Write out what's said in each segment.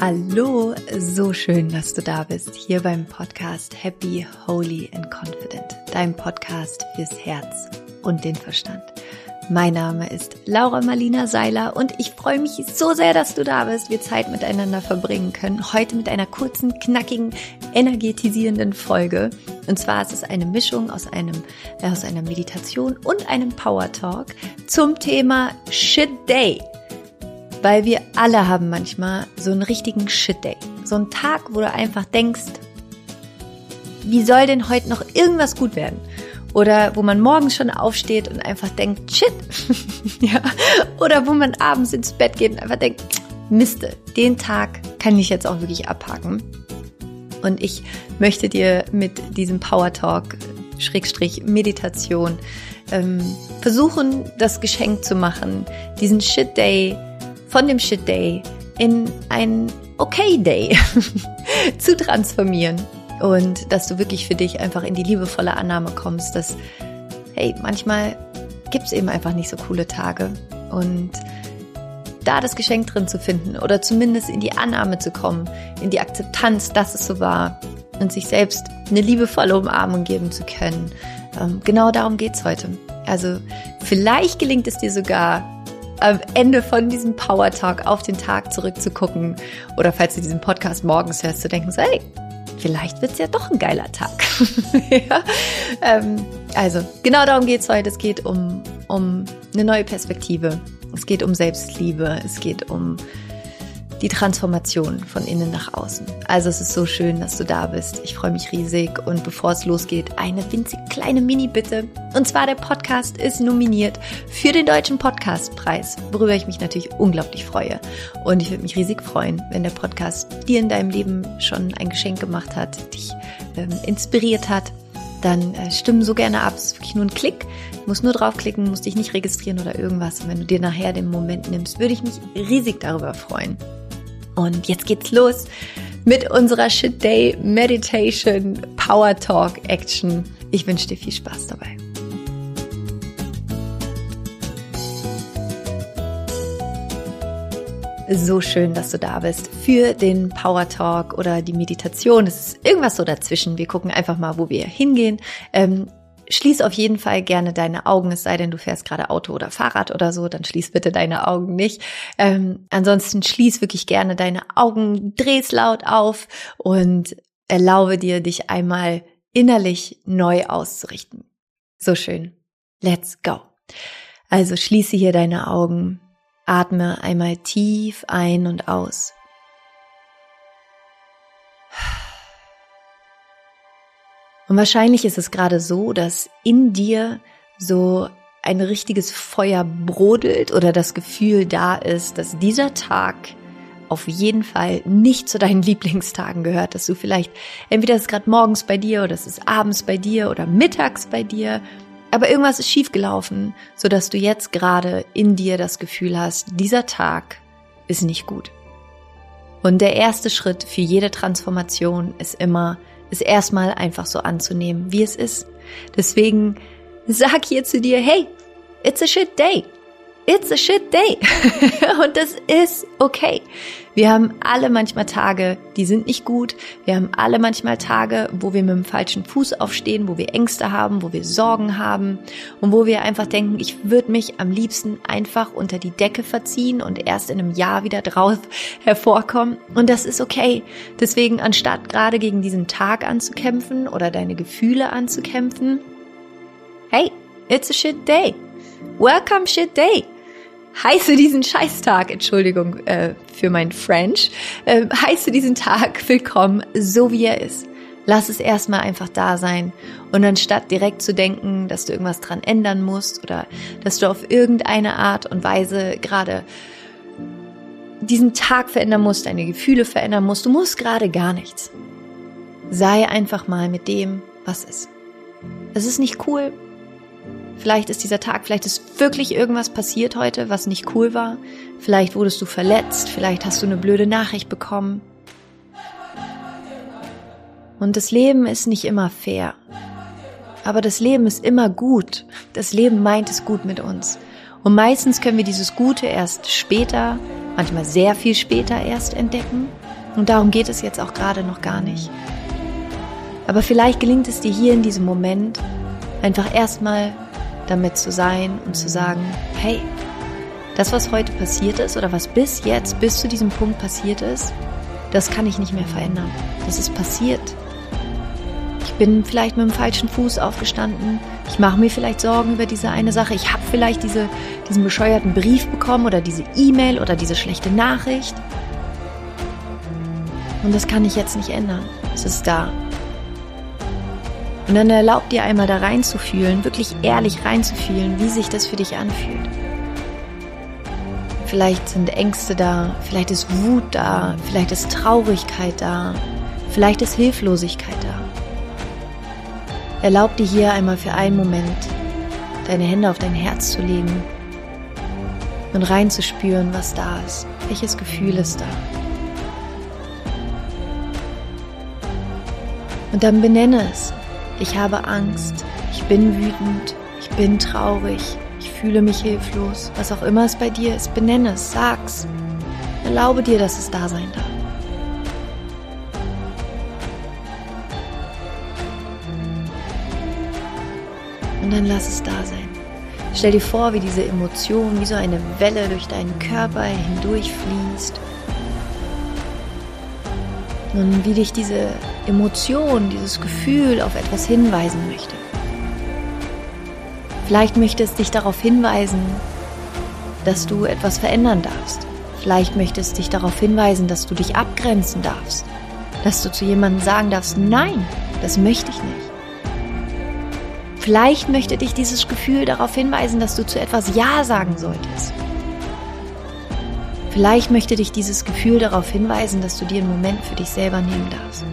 Hallo, so schön, dass du da bist, hier beim Podcast Happy, Holy and Confident, dein Podcast fürs Herz und den Verstand. Mein Name ist Laura Marlina Seiler und ich freue mich so sehr, dass du da bist, wir Zeit miteinander verbringen können. Heute mit einer kurzen, knackigen, energetisierenden Folge. Und zwar ist es eine Mischung aus einem, äh, aus einer Meditation und einem Power Talk zum Thema Shit Day. Weil wir alle haben manchmal so einen richtigen Shit-Day. So einen Tag, wo du einfach denkst, wie soll denn heute noch irgendwas gut werden? Oder wo man morgens schon aufsteht und einfach denkt, shit. ja. Oder wo man abends ins Bett geht und einfach denkt, Miste, den Tag kann ich jetzt auch wirklich abhaken. Und ich möchte dir mit diesem Power Talk, Schrägstrich Meditation, ähm, versuchen, das Geschenk zu machen, diesen Shit Day von dem Shit Day in ein Okay Day zu transformieren und dass du wirklich für dich einfach in die liebevolle Annahme kommst, dass, hey, manchmal gibt es eben einfach nicht so coole Tage und da das Geschenk drin zu finden oder zumindest in die Annahme zu kommen, in die Akzeptanz, dass es so war und sich selbst eine liebevolle Umarmung geben zu können. Ähm, genau darum geht's heute. Also vielleicht gelingt es dir sogar, am Ende von diesem Power Talk auf den Tag zurückzugucken oder falls du diesen Podcast morgens hörst, zu denken, so, hey, vielleicht wird's ja doch ein geiler Tag. ja? ähm, also, genau darum geht's heute. Es geht um, um eine neue Perspektive. Es geht um Selbstliebe. Es geht um die Transformation von innen nach außen. Also es ist so schön, dass du da bist. Ich freue mich riesig und bevor es losgeht, eine winzig kleine Mini-Bitte. Und zwar der Podcast ist nominiert für den Deutschen Podcastpreis, worüber ich mich natürlich unglaublich freue. Und ich würde mich riesig freuen, wenn der Podcast dir in deinem Leben schon ein Geschenk gemacht hat, dich ähm, inspiriert hat dann äh, stimmen so gerne ab. Es ist wirklich nur ein Klick. Du musst nur draufklicken, musst dich nicht registrieren oder irgendwas. Und wenn du dir nachher den Moment nimmst, würde ich mich riesig darüber freuen. Und jetzt geht's los mit unserer Shit Day Meditation Power Talk Action. Ich wünsche dir viel Spaß dabei. So schön, dass du da bist für den Power Talk oder die Meditation. Es ist irgendwas so dazwischen. Wir gucken einfach mal, wo wir hingehen. Ähm, Schließ auf jeden Fall gerne deine Augen, es sei denn, du fährst gerade Auto oder Fahrrad oder so, dann schließ bitte deine Augen nicht. Ähm, ansonsten schließ wirklich gerne deine Augen, dreh's laut auf und erlaube dir, dich einmal innerlich neu auszurichten. So schön. Let's go. Also schließe hier deine Augen, atme einmal tief ein und aus. Und wahrscheinlich ist es gerade so, dass in dir so ein richtiges Feuer brodelt oder das Gefühl da ist, dass dieser Tag auf jeden Fall nicht zu deinen Lieblingstagen gehört, dass du vielleicht entweder ist es gerade morgens bei dir oder es ist abends bei dir oder mittags bei dir, aber irgendwas ist schiefgelaufen, so dass du jetzt gerade in dir das Gefühl hast, dieser Tag ist nicht gut. Und der erste Schritt für jede Transformation ist immer, es erstmal einfach so anzunehmen, wie es ist. Deswegen sag hier zu dir, hey, it's a shit day. It's a shit day. und das ist okay. Wir haben alle manchmal Tage, die sind nicht gut. Wir haben alle manchmal Tage, wo wir mit dem falschen Fuß aufstehen, wo wir Ängste haben, wo wir Sorgen haben und wo wir einfach denken, ich würde mich am liebsten einfach unter die Decke verziehen und erst in einem Jahr wieder drauf hervorkommen. Und das ist okay. Deswegen, anstatt gerade gegen diesen Tag anzukämpfen oder deine Gefühle anzukämpfen, hey, it's a shit day. Welcome shit day heiße diesen Scheißtag, Entschuldigung äh, für mein French, äh, heiße diesen Tag willkommen, so wie er ist. Lass es erstmal einfach da sein. Und anstatt direkt zu denken, dass du irgendwas dran ändern musst oder dass du auf irgendeine Art und Weise gerade diesen Tag verändern musst, deine Gefühle verändern musst, du musst gerade gar nichts. Sei einfach mal mit dem, was ist. Es ist nicht cool, Vielleicht ist dieser Tag, vielleicht ist wirklich irgendwas passiert heute, was nicht cool war. Vielleicht wurdest du verletzt, vielleicht hast du eine blöde Nachricht bekommen. Und das Leben ist nicht immer fair. Aber das Leben ist immer gut. Das Leben meint es gut mit uns. Und meistens können wir dieses Gute erst später, manchmal sehr viel später erst entdecken. Und darum geht es jetzt auch gerade noch gar nicht. Aber vielleicht gelingt es dir hier in diesem Moment einfach erstmal damit zu sein und zu sagen, hey, das, was heute passiert ist oder was bis jetzt, bis zu diesem Punkt passiert ist, das kann ich nicht mehr verändern. Das ist passiert. Ich bin vielleicht mit dem falschen Fuß aufgestanden. Ich mache mir vielleicht Sorgen über diese eine Sache. Ich habe vielleicht diese, diesen bescheuerten Brief bekommen oder diese E-Mail oder diese schlechte Nachricht. Und das kann ich jetzt nicht ändern. Es ist da. Und dann erlaubt dir einmal da reinzufühlen, wirklich ehrlich reinzufühlen, wie sich das für dich anfühlt. Vielleicht sind Ängste da, vielleicht ist Wut da, vielleicht ist Traurigkeit da, vielleicht ist Hilflosigkeit da. Erlaub dir hier einmal für einen Moment, deine Hände auf dein Herz zu legen und reinzuspüren, was da ist. Welches Gefühl ist da? Und dann benenne es. Ich habe Angst, ich bin wütend, ich bin traurig, ich fühle mich hilflos. Was auch immer es bei dir ist, benenne es, sag's. Erlaube dir, dass es da sein darf. Und dann lass es da sein. Stell dir vor, wie diese Emotion wie so eine Welle durch deinen Körper hindurchfließt. Und wie dich diese Emotion, dieses Gefühl auf etwas hinweisen möchte. Vielleicht möchte es dich darauf hinweisen, dass du etwas verändern darfst. Vielleicht möchte es dich darauf hinweisen, dass du dich abgrenzen darfst. Dass du zu jemandem sagen darfst, nein, das möchte ich nicht. Vielleicht möchte dich dieses Gefühl darauf hinweisen, dass du zu etwas Ja sagen solltest. Vielleicht möchte dich dieses Gefühl darauf hinweisen, dass du dir einen Moment für dich selber nehmen darfst.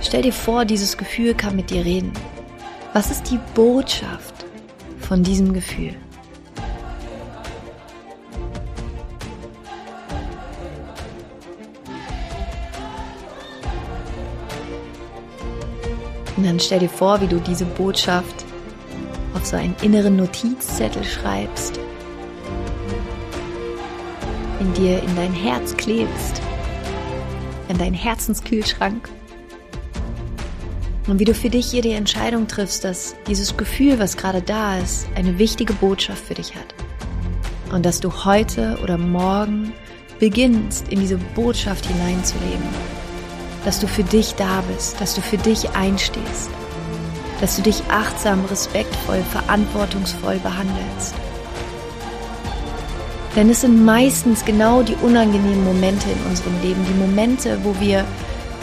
Stell dir vor, dieses Gefühl kann mit dir reden. Was ist die Botschaft von diesem Gefühl? Und dann stell dir vor, wie du diese Botschaft auf so einen inneren Notizzettel schreibst, dir in dein Herz klebst, in deinen Herzenskühlschrank und wie du für dich hier die Entscheidung triffst, dass dieses Gefühl, was gerade da ist, eine wichtige Botschaft für dich hat. Und dass du heute oder morgen beginnst, in diese Botschaft hineinzuleben. Dass du für dich da bist, dass du für dich einstehst. Dass du dich achtsam, respektvoll, verantwortungsvoll behandelst. Denn es sind meistens genau die unangenehmen Momente in unserem Leben, die Momente, wo wir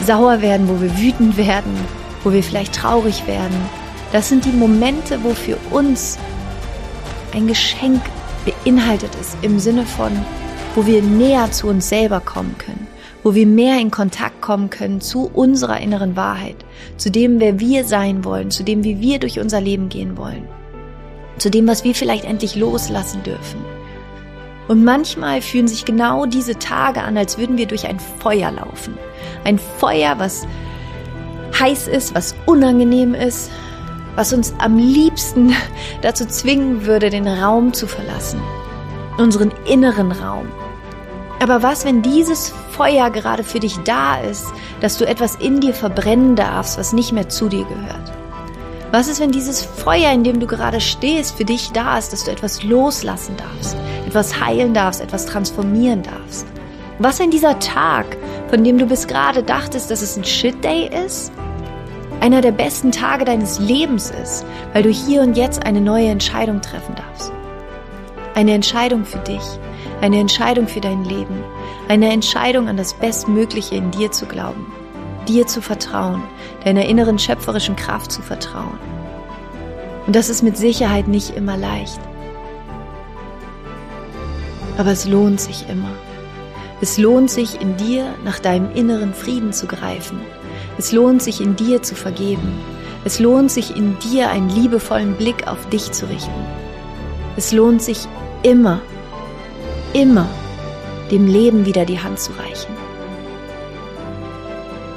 sauer werden, wo wir wütend werden, wo wir vielleicht traurig werden. Das sind die Momente, wo für uns ein Geschenk beinhaltet ist, im Sinne von, wo wir näher zu uns selber kommen können, wo wir mehr in Kontakt kommen können zu unserer inneren Wahrheit, zu dem, wer wir sein wollen, zu dem, wie wir durch unser Leben gehen wollen, zu dem, was wir vielleicht endlich loslassen dürfen. Und manchmal fühlen sich genau diese Tage an, als würden wir durch ein Feuer laufen. Ein Feuer, was heiß ist, was unangenehm ist, was uns am liebsten dazu zwingen würde, den Raum zu verlassen, unseren inneren Raum. Aber was, wenn dieses Feuer gerade für dich da ist, dass du etwas in dir verbrennen darfst, was nicht mehr zu dir gehört? Was ist, wenn dieses Feuer, in dem du gerade stehst, für dich da ist, dass du etwas loslassen darfst, etwas heilen darfst, etwas transformieren darfst? Was, wenn dieser Tag, von dem du bis gerade dachtest, dass es ein Shit-Day ist, einer der besten Tage deines Lebens ist, weil du hier und jetzt eine neue Entscheidung treffen darfst. Eine Entscheidung für dich, eine Entscheidung für dein Leben, eine Entscheidung an das Bestmögliche in dir zu glauben, dir zu vertrauen, deiner inneren schöpferischen Kraft zu vertrauen. Und das ist mit Sicherheit nicht immer leicht. Aber es lohnt sich immer. Es lohnt sich in dir nach deinem inneren Frieden zu greifen es lohnt sich in dir zu vergeben. Es lohnt sich in dir einen liebevollen Blick auf dich zu richten. Es lohnt sich immer, immer dem Leben wieder die Hand zu reichen.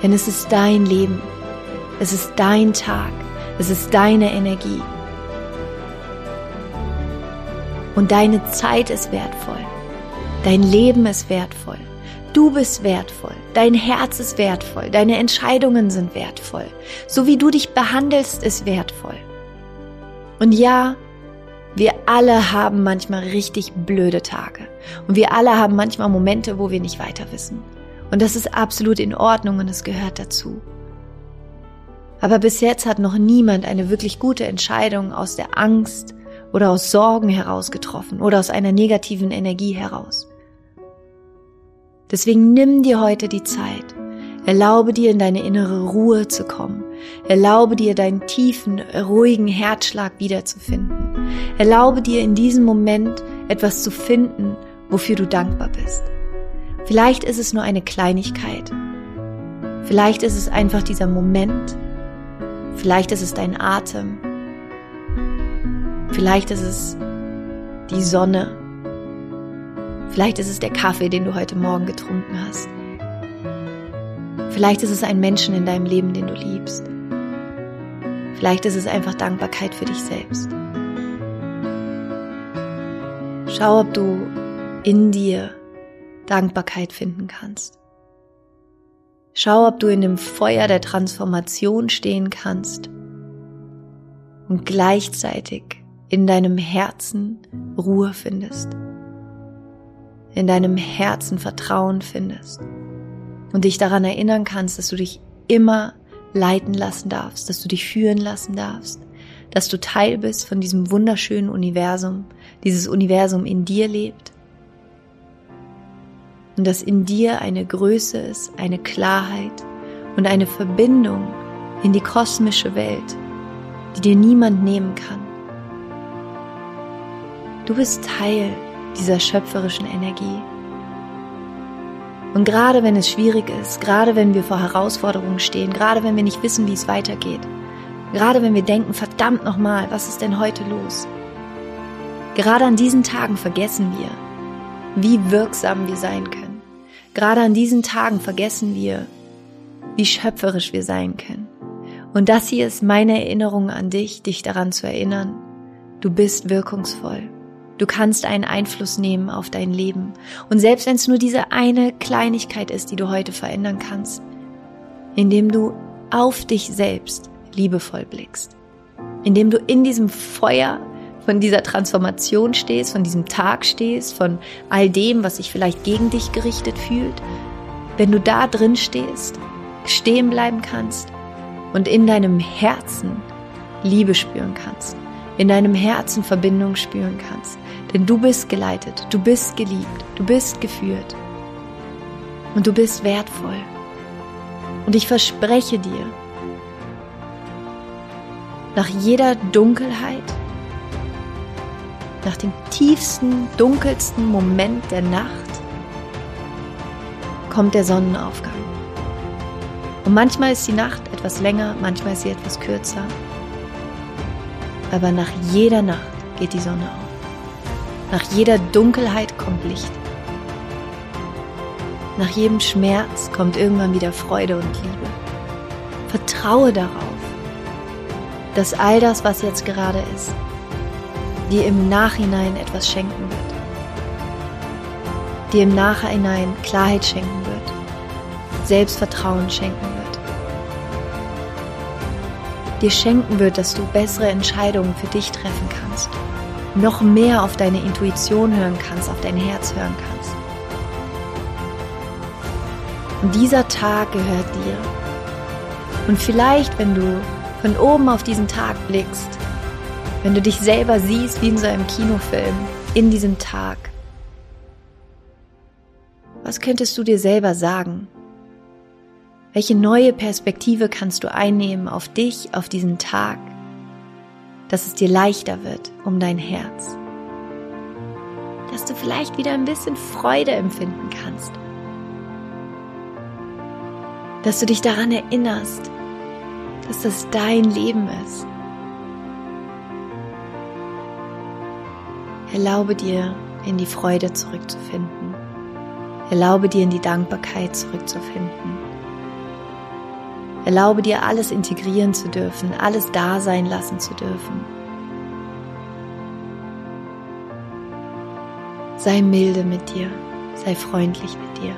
Denn es ist dein Leben. Es ist dein Tag. Es ist deine Energie. Und deine Zeit ist wertvoll. Dein Leben ist wertvoll. Du bist wertvoll, dein Herz ist wertvoll, deine Entscheidungen sind wertvoll, so wie du dich behandelst, ist wertvoll. Und ja, wir alle haben manchmal richtig blöde Tage und wir alle haben manchmal Momente, wo wir nicht weiter wissen. Und das ist absolut in Ordnung und es gehört dazu. Aber bis jetzt hat noch niemand eine wirklich gute Entscheidung aus der Angst oder aus Sorgen heraus getroffen oder aus einer negativen Energie heraus. Deswegen nimm dir heute die Zeit. Erlaube dir in deine innere Ruhe zu kommen. Erlaube dir deinen tiefen, ruhigen Herzschlag wiederzufinden. Erlaube dir in diesem Moment etwas zu finden, wofür du dankbar bist. Vielleicht ist es nur eine Kleinigkeit. Vielleicht ist es einfach dieser Moment, Vielleicht ist es dein Atem. Vielleicht ist es die Sonne. Vielleicht ist es der Kaffee, den du heute Morgen getrunken hast. Vielleicht ist es ein Menschen in deinem Leben, den du liebst. Vielleicht ist es einfach Dankbarkeit für dich selbst. Schau, ob du in dir Dankbarkeit finden kannst. Schau, ob du in dem Feuer der Transformation stehen kannst und gleichzeitig in deinem Herzen Ruhe findest, in deinem Herzen Vertrauen findest und dich daran erinnern kannst, dass du dich immer leiten lassen darfst, dass du dich führen lassen darfst, dass du Teil bist von diesem wunderschönen Universum, dieses Universum in dir lebt und dass in dir eine Größe ist, eine Klarheit und eine Verbindung in die kosmische Welt, die dir niemand nehmen kann. Du bist Teil dieser schöpferischen Energie. Und gerade wenn es schwierig ist, gerade wenn wir vor Herausforderungen stehen, gerade wenn wir nicht wissen, wie es weitergeht, gerade wenn wir denken, verdammt nochmal, was ist denn heute los? Gerade an diesen Tagen vergessen wir, wie wirksam wir sein können. Gerade an diesen Tagen vergessen wir, wie schöpferisch wir sein können. Und das hier ist meine Erinnerung an dich, dich daran zu erinnern, du bist wirkungsvoll. Du kannst einen Einfluss nehmen auf dein Leben. Und selbst wenn es nur diese eine Kleinigkeit ist, die du heute verändern kannst, indem du auf dich selbst liebevoll blickst, indem du in diesem Feuer von dieser Transformation stehst, von diesem Tag stehst, von all dem, was sich vielleicht gegen dich gerichtet fühlt, wenn du da drin stehst, stehen bleiben kannst und in deinem Herzen Liebe spüren kannst, in deinem Herzen Verbindung spüren kannst, denn du bist geleitet, du bist geliebt, du bist geführt und du bist wertvoll. Und ich verspreche dir, nach jeder Dunkelheit, nach dem tiefsten, dunkelsten Moment der Nacht kommt der Sonnenaufgang. Und manchmal ist die Nacht etwas länger, manchmal ist sie etwas kürzer. Aber nach jeder Nacht geht die Sonne auf. Nach jeder Dunkelheit kommt Licht. Nach jedem Schmerz kommt irgendwann wieder Freude und Liebe. Vertraue darauf, dass all das, was jetzt gerade ist, dir im Nachhinein etwas schenken wird. Dir im Nachhinein Klarheit schenken wird. Selbstvertrauen schenken wird. Dir schenken wird, dass du bessere Entscheidungen für dich treffen kannst. Noch mehr auf deine Intuition hören kannst, auf dein Herz hören kannst. Und dieser Tag gehört dir. Und vielleicht, wenn du von oben auf diesen Tag blickst, wenn du dich selber siehst wie in so einem Kinofilm, in diesem Tag. Was könntest du dir selber sagen? Welche neue Perspektive kannst du einnehmen auf dich, auf diesen Tag, dass es dir leichter wird um dein Herz? Dass du vielleicht wieder ein bisschen Freude empfinden kannst. Dass du dich daran erinnerst, dass das dein Leben ist Erlaube dir, in die Freude zurückzufinden. Erlaube dir, in die Dankbarkeit zurückzufinden. Erlaube dir, alles integrieren zu dürfen, alles da sein lassen zu dürfen. Sei milde mit dir, sei freundlich mit dir.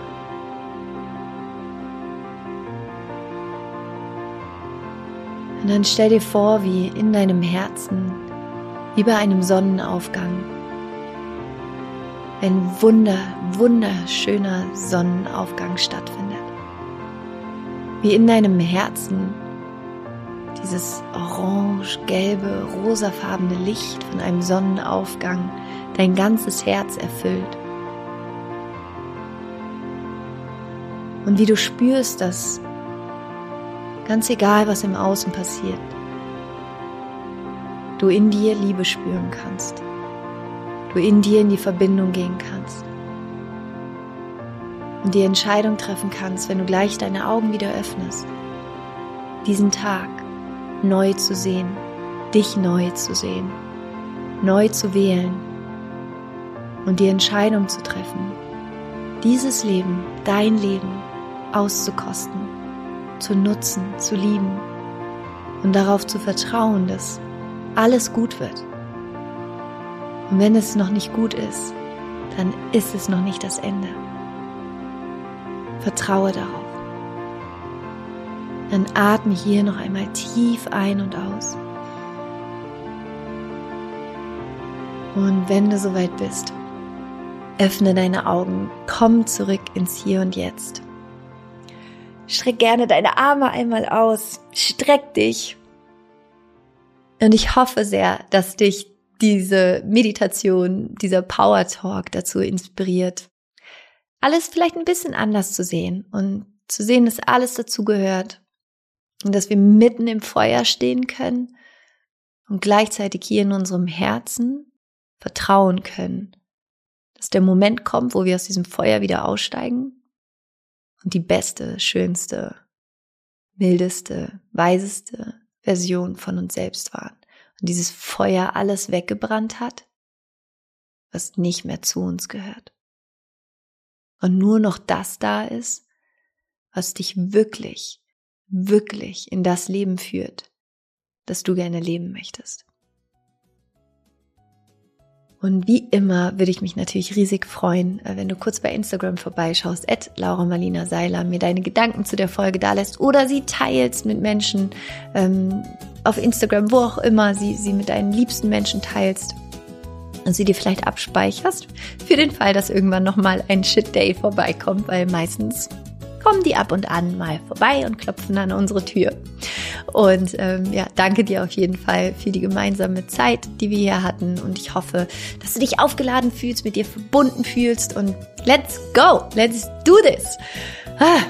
Und dann stell dir vor, wie in deinem Herzen, wie bei einem Sonnenaufgang, ein wunder, wunderschöner Sonnenaufgang stattfindet. Wie in deinem Herzen dieses orange, gelbe, rosafarbene Licht von einem Sonnenaufgang dein ganzes Herz erfüllt. Und wie du spürst, dass ganz egal, was im Außen passiert, du in dir Liebe spüren kannst, du in dir in die Verbindung gehen kannst und die Entscheidung treffen kannst, wenn du gleich deine Augen wieder öffnest, diesen Tag neu zu sehen, dich neu zu sehen, neu zu wählen und die Entscheidung zu treffen, dieses Leben, dein Leben auszukosten, zu nutzen, zu lieben und darauf zu vertrauen, dass alles gut wird. Und wenn es noch nicht gut ist, dann ist es noch nicht das Ende. Vertraue darauf. Dann atme hier noch einmal tief ein und aus. Und wenn du soweit bist, öffne deine Augen, komm zurück ins Hier und Jetzt. Streck gerne deine Arme einmal aus, streck dich. Und ich hoffe sehr, dass dich diese Meditation, dieser Power Talk dazu inspiriert, alles vielleicht ein bisschen anders zu sehen und zu sehen, dass alles dazu gehört und dass wir mitten im Feuer stehen können und gleichzeitig hier in unserem Herzen vertrauen können, dass der Moment kommt, wo wir aus diesem Feuer wieder aussteigen und die beste, schönste, mildeste, weiseste Version von uns selbst waren. Und dieses Feuer alles weggebrannt hat, was nicht mehr zu uns gehört. Und nur noch das da ist, was dich wirklich, wirklich in das Leben führt, das du gerne leben möchtest. Und wie immer würde ich mich natürlich riesig freuen, äh, wenn du kurz bei Instagram vorbeischaust, at Laura Marlina Seiler, mir deine Gedanken zu der Folge da lässt oder sie teilst mit Menschen ähm, auf Instagram, wo auch immer, sie, sie mit deinen liebsten Menschen teilst und sie dir vielleicht abspeicherst, für den Fall, dass irgendwann nochmal ein Shit Day vorbeikommt, weil meistens kommen die ab und an mal vorbei und klopfen an unsere Tür. Und ähm, ja, danke dir auf jeden Fall für die gemeinsame Zeit, die wir hier hatten. Und ich hoffe, dass du dich aufgeladen fühlst, mit dir verbunden fühlst. Und let's go, let's do this. Ah,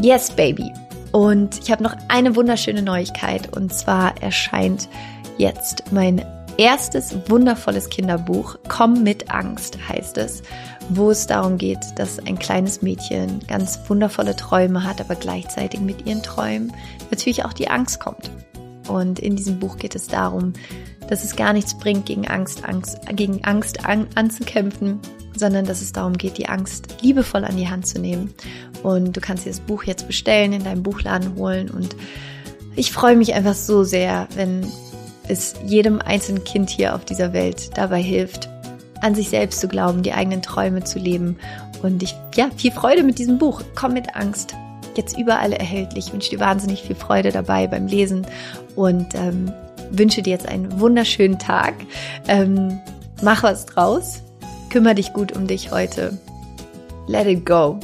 yes, baby. Und ich habe noch eine wunderschöne Neuigkeit. Und zwar erscheint jetzt mein erstes wundervolles Kinderbuch, Komm mit Angst heißt es, wo es darum geht, dass ein kleines Mädchen ganz wundervolle Träume hat, aber gleichzeitig mit ihren Träumen natürlich auch die Angst kommt. Und in diesem Buch geht es darum, dass es gar nichts bringt, gegen Angst, Angst, gegen Angst an, anzukämpfen, sondern dass es darum geht, die Angst liebevoll an die Hand zu nehmen. Und du kannst dir das Buch jetzt bestellen, in deinem Buchladen holen und ich freue mich einfach so sehr, wenn es jedem einzelnen Kind hier auf dieser Welt dabei hilft, an sich selbst zu glauben, die eigenen Träume zu leben. Und ich, ja, viel Freude mit diesem Buch. Komm mit Angst. Jetzt überall erhältlich. Ich wünsche dir wahnsinnig viel Freude dabei beim Lesen und ähm, wünsche dir jetzt einen wunderschönen Tag. Ähm, mach was draus. Kümmer dich gut um dich heute. Let it go.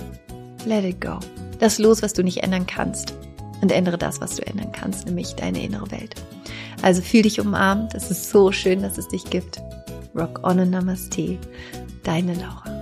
Let it go. Das los, was du nicht ändern kannst. Und ändere das, was du ändern kannst, nämlich deine innere Welt. Also fühl dich umarmt. Es ist so schön, dass es dich gibt. Rock on and Namaste. Deine Laura.